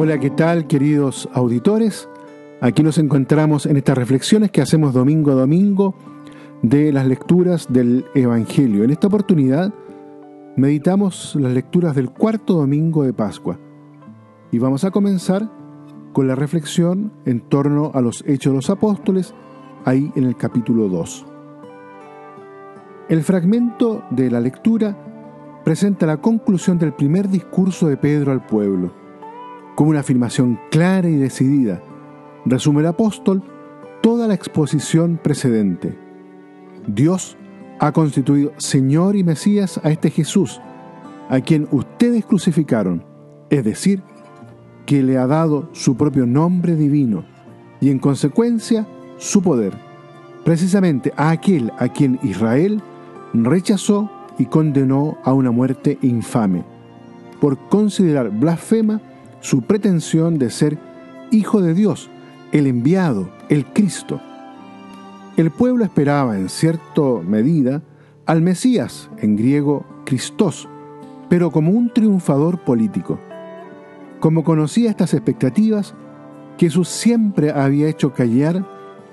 Hola, ¿qué tal queridos auditores? Aquí nos encontramos en estas reflexiones que hacemos domingo a domingo de las lecturas del Evangelio. En esta oportunidad meditamos las lecturas del cuarto domingo de Pascua y vamos a comenzar con la reflexión en torno a los hechos de los apóstoles, ahí en el capítulo 2. El fragmento de la lectura presenta la conclusión del primer discurso de Pedro al pueblo. Como una afirmación clara y decidida, resume el apóstol toda la exposición precedente. Dios ha constituido Señor y Mesías a este Jesús, a quien ustedes crucificaron, es decir, que le ha dado su propio nombre divino y en consecuencia su poder, precisamente a aquel a quien Israel rechazó y condenó a una muerte infame, por considerar blasfema su pretensión de ser hijo de Dios, el enviado, el Cristo. El pueblo esperaba en cierta medida al Mesías, en griego Christos, pero como un triunfador político. Como conocía estas expectativas, Jesús siempre había hecho callar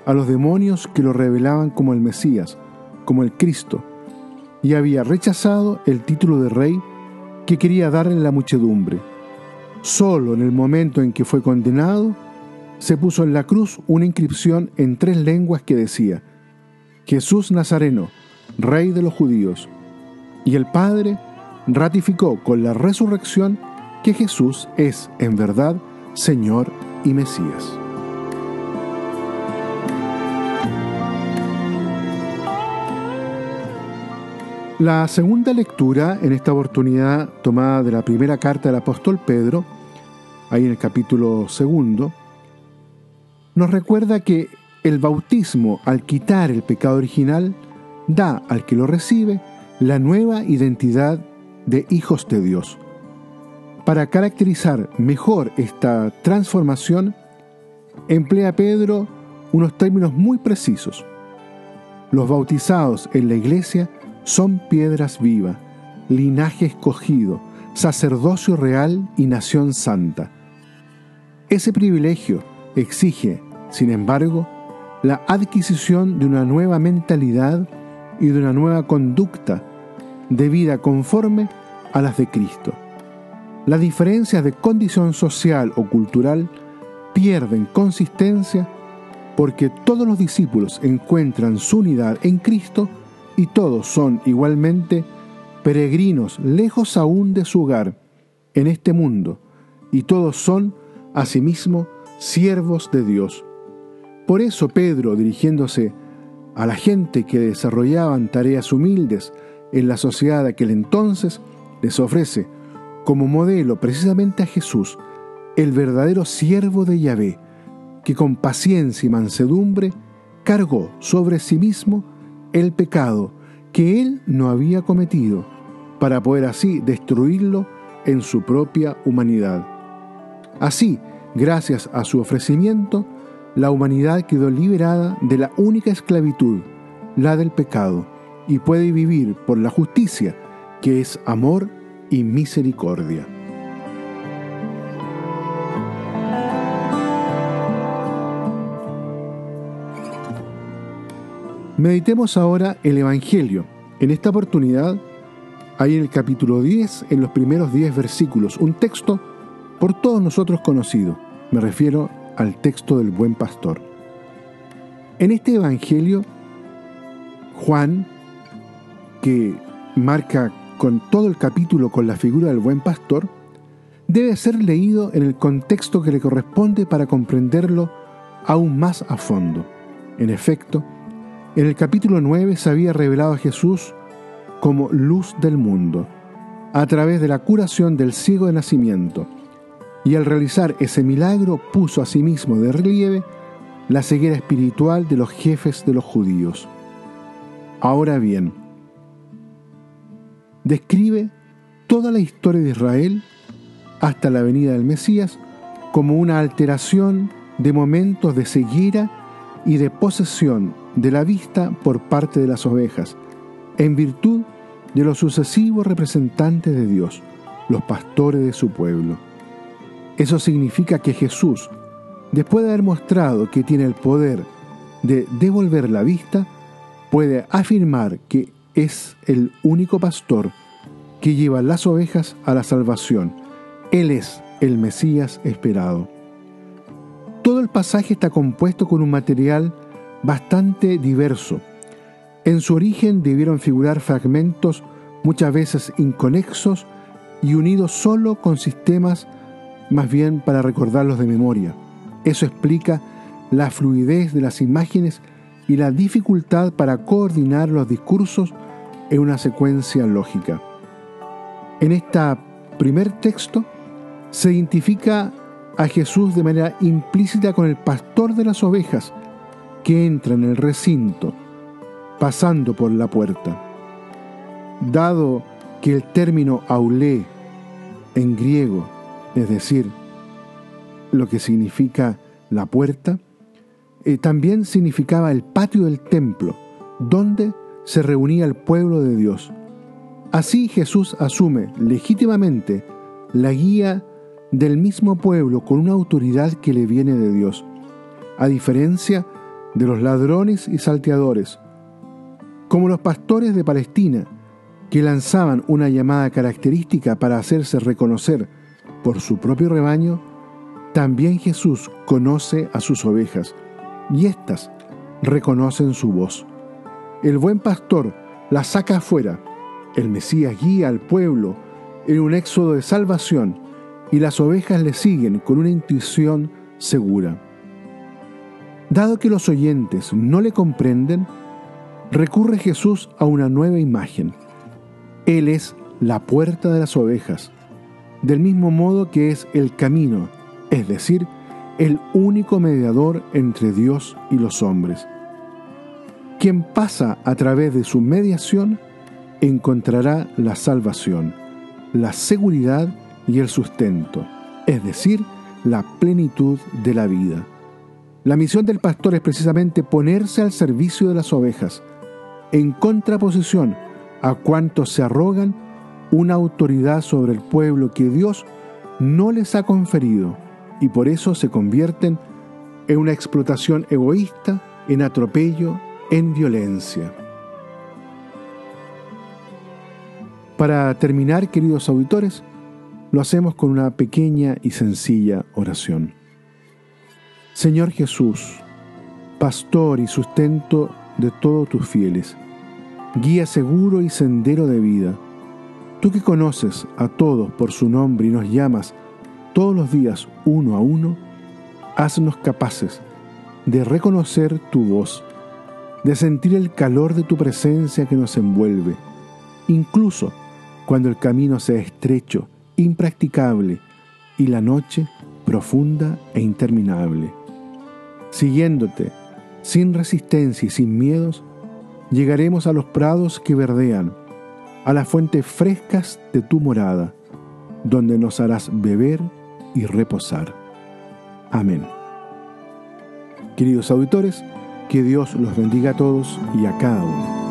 a los demonios que lo revelaban como el Mesías, como el Cristo, y había rechazado el título de rey que quería darle la muchedumbre. Solo en el momento en que fue condenado, se puso en la cruz una inscripción en tres lenguas que decía, Jesús Nazareno, Rey de los judíos. Y el Padre ratificó con la resurrección que Jesús es en verdad Señor y Mesías. La segunda lectura, en esta oportunidad tomada de la primera carta del apóstol Pedro, ahí en el capítulo segundo, nos recuerda que el bautismo, al quitar el pecado original, da al que lo recibe la nueva identidad de hijos de Dios. Para caracterizar mejor esta transformación, emplea Pedro unos términos muy precisos. Los bautizados en la iglesia son piedras vivas, linaje escogido, sacerdocio real y nación santa. Ese privilegio exige, sin embargo, la adquisición de una nueva mentalidad y de una nueva conducta de vida conforme a las de Cristo. Las diferencias de condición social o cultural pierden consistencia porque todos los discípulos encuentran su unidad en Cristo y todos son igualmente peregrinos lejos aún de su hogar en este mundo y todos son asimismo siervos de Dios. Por eso Pedro, dirigiéndose a la gente que desarrollaban tareas humildes en la sociedad de aquel entonces, les ofrece como modelo precisamente a Jesús, el verdadero siervo de Yahvé, que con paciencia y mansedumbre cargó sobre sí mismo el pecado que él no había cometido, para poder así destruirlo en su propia humanidad. Así, gracias a su ofrecimiento, la humanidad quedó liberada de la única esclavitud, la del pecado, y puede vivir por la justicia, que es amor y misericordia. Meditemos ahora el Evangelio. En esta oportunidad, hay en el capítulo 10, en los primeros 10 versículos, un texto por todos nosotros conocido. Me refiero al texto del buen pastor. En este Evangelio, Juan, que marca con todo el capítulo con la figura del buen pastor, debe ser leído en el contexto que le corresponde para comprenderlo aún más a fondo. En efecto, en el capítulo 9 se había revelado a Jesús como luz del mundo, a través de la curación del ciego de nacimiento, y al realizar ese milagro puso a sí de relieve la ceguera espiritual de los jefes de los judíos. Ahora bien, describe toda la historia de Israel hasta la venida del Mesías como una alteración de momentos de ceguera y de posesión de la vista por parte de las ovejas, en virtud de los sucesivos representantes de Dios, los pastores de su pueblo. Eso significa que Jesús, después de haber mostrado que tiene el poder de devolver la vista, puede afirmar que es el único pastor que lleva las ovejas a la salvación. Él es el Mesías esperado. Todo el pasaje está compuesto con un material bastante diverso. En su origen debieron figurar fragmentos muchas veces inconexos y unidos solo con sistemas más bien para recordarlos de memoria. Eso explica la fluidez de las imágenes y la dificultad para coordinar los discursos en una secuencia lógica. En este primer texto se identifica a Jesús de manera implícita con el pastor de las ovejas que entra en el recinto pasando por la puerta. Dado que el término aulé en griego, es decir, lo que significa la puerta, eh, también significaba el patio del templo, donde se reunía el pueblo de Dios. Así Jesús asume legítimamente la guía del mismo pueblo con una autoridad que le viene de Dios, a diferencia de los ladrones y salteadores, como los pastores de Palestina, que lanzaban una llamada característica para hacerse reconocer por su propio rebaño, también Jesús conoce a sus ovejas, y éstas reconocen su voz. El buen pastor las saca afuera, el Mesías guía al pueblo en un éxodo de salvación, y las ovejas le siguen con una intuición segura. Dado que los oyentes no le comprenden, recurre Jesús a una nueva imagen. Él es la puerta de las ovejas, del mismo modo que es el camino, es decir, el único mediador entre Dios y los hombres. Quien pasa a través de su mediación encontrará la salvación, la seguridad y el sustento, es decir, la plenitud de la vida. La misión del pastor es precisamente ponerse al servicio de las ovejas, en contraposición a cuantos se arrogan una autoridad sobre el pueblo que Dios no les ha conferido y por eso se convierten en una explotación egoísta, en atropello, en violencia. Para terminar, queridos auditores, lo hacemos con una pequeña y sencilla oración. Señor Jesús, pastor y sustento de todos tus fieles, guía seguro y sendero de vida, tú que conoces a todos por su nombre y nos llamas todos los días uno a uno, haznos capaces de reconocer tu voz, de sentir el calor de tu presencia que nos envuelve, incluso cuando el camino sea estrecho, impracticable y la noche profunda e interminable. Siguiéndote, sin resistencia y sin miedos, llegaremos a los prados que verdean, a las fuentes frescas de tu morada, donde nos harás beber y reposar. Amén. Queridos auditores, que Dios los bendiga a todos y a cada uno.